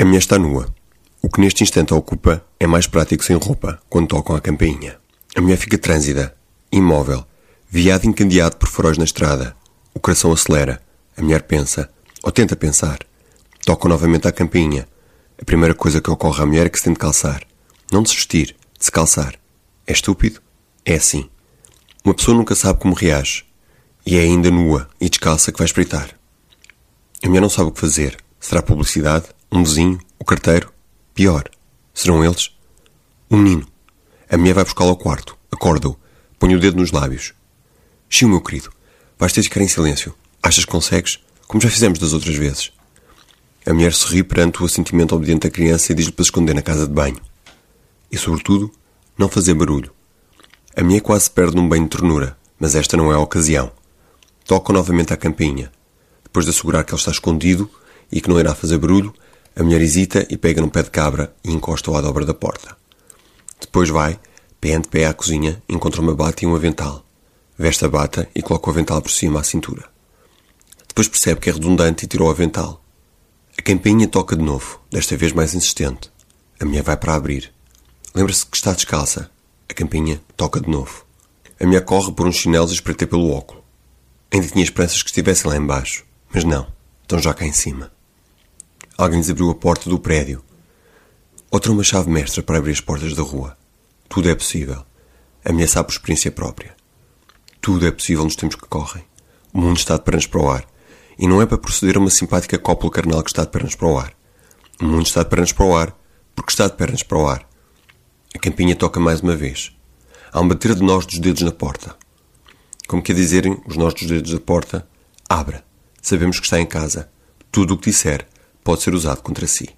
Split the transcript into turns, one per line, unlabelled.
A mulher está nua. O que neste instante a ocupa é mais prático sem roupa, quando tocam a campainha. A mulher fica trânsida, imóvel, viado encandeado por faróis na estrada. O coração acelera. A mulher pensa, ou tenta pensar. Tocam novamente a campainha. A primeira coisa que ocorre à mulher é que se tem de calçar. Não de se vestir, de se calçar. É estúpido? É assim. Uma pessoa nunca sabe como reage. E é ainda nua e descalça que vai espreitar. A mulher não sabe o que fazer. Será publicidade? Um vizinho? O carteiro? Pior. Serão eles? O menino. A mulher vai buscá-lo ao quarto. Acorda-o. Põe o dedo nos lábios. Xiu, meu querido. Vais ter de ficar em silêncio. Achas que consegues? Como já fizemos das outras vezes. A mulher sorri perante o assentimento obediente da criança e diz-lhe para se esconder na casa de banho. E, sobretudo, não fazer barulho. A mulher quase perde num banho de ternura, mas esta não é a ocasião. Toca novamente à campainha. Depois de assegurar que ele está escondido e que não irá fazer barulho, a mulher hesita e pega num pé de cabra e encosta-o à dobra da porta. Depois vai, pé ante pé à cozinha, encontra uma bata e um avental. Veste a bata e coloca o avental por cima à cintura. Depois percebe que é redundante e tira o avental. A campainha toca de novo, desta vez mais insistente. A mulher vai para abrir. Lembra-se que está descalça. A campainha toca de novo. A mulher corre por uns chinelos e espreita pelo óculo. Ainda tinha esperanças que estivessem lá embaixo, mas não, estão já cá em cima. Alguém lhes abriu a porta do prédio. Outra uma chave mestra para abrir as portas da rua. Tudo é possível. A mulher sabe por experiência própria. Tudo é possível nos tempos que correm. O mundo está de pernas para o ar. E não é para proceder a uma simpática cópula carnal que está de pernas para o ar. O mundo está de pernas para o ar porque está de pernas para o ar. A campinha toca mais uma vez. Há um bater de nós dos dedos na porta. Como quer dizerem os nós dos dedos da porta, abra. Sabemos que está em casa. Tudo o que disser pode ser usado contra si.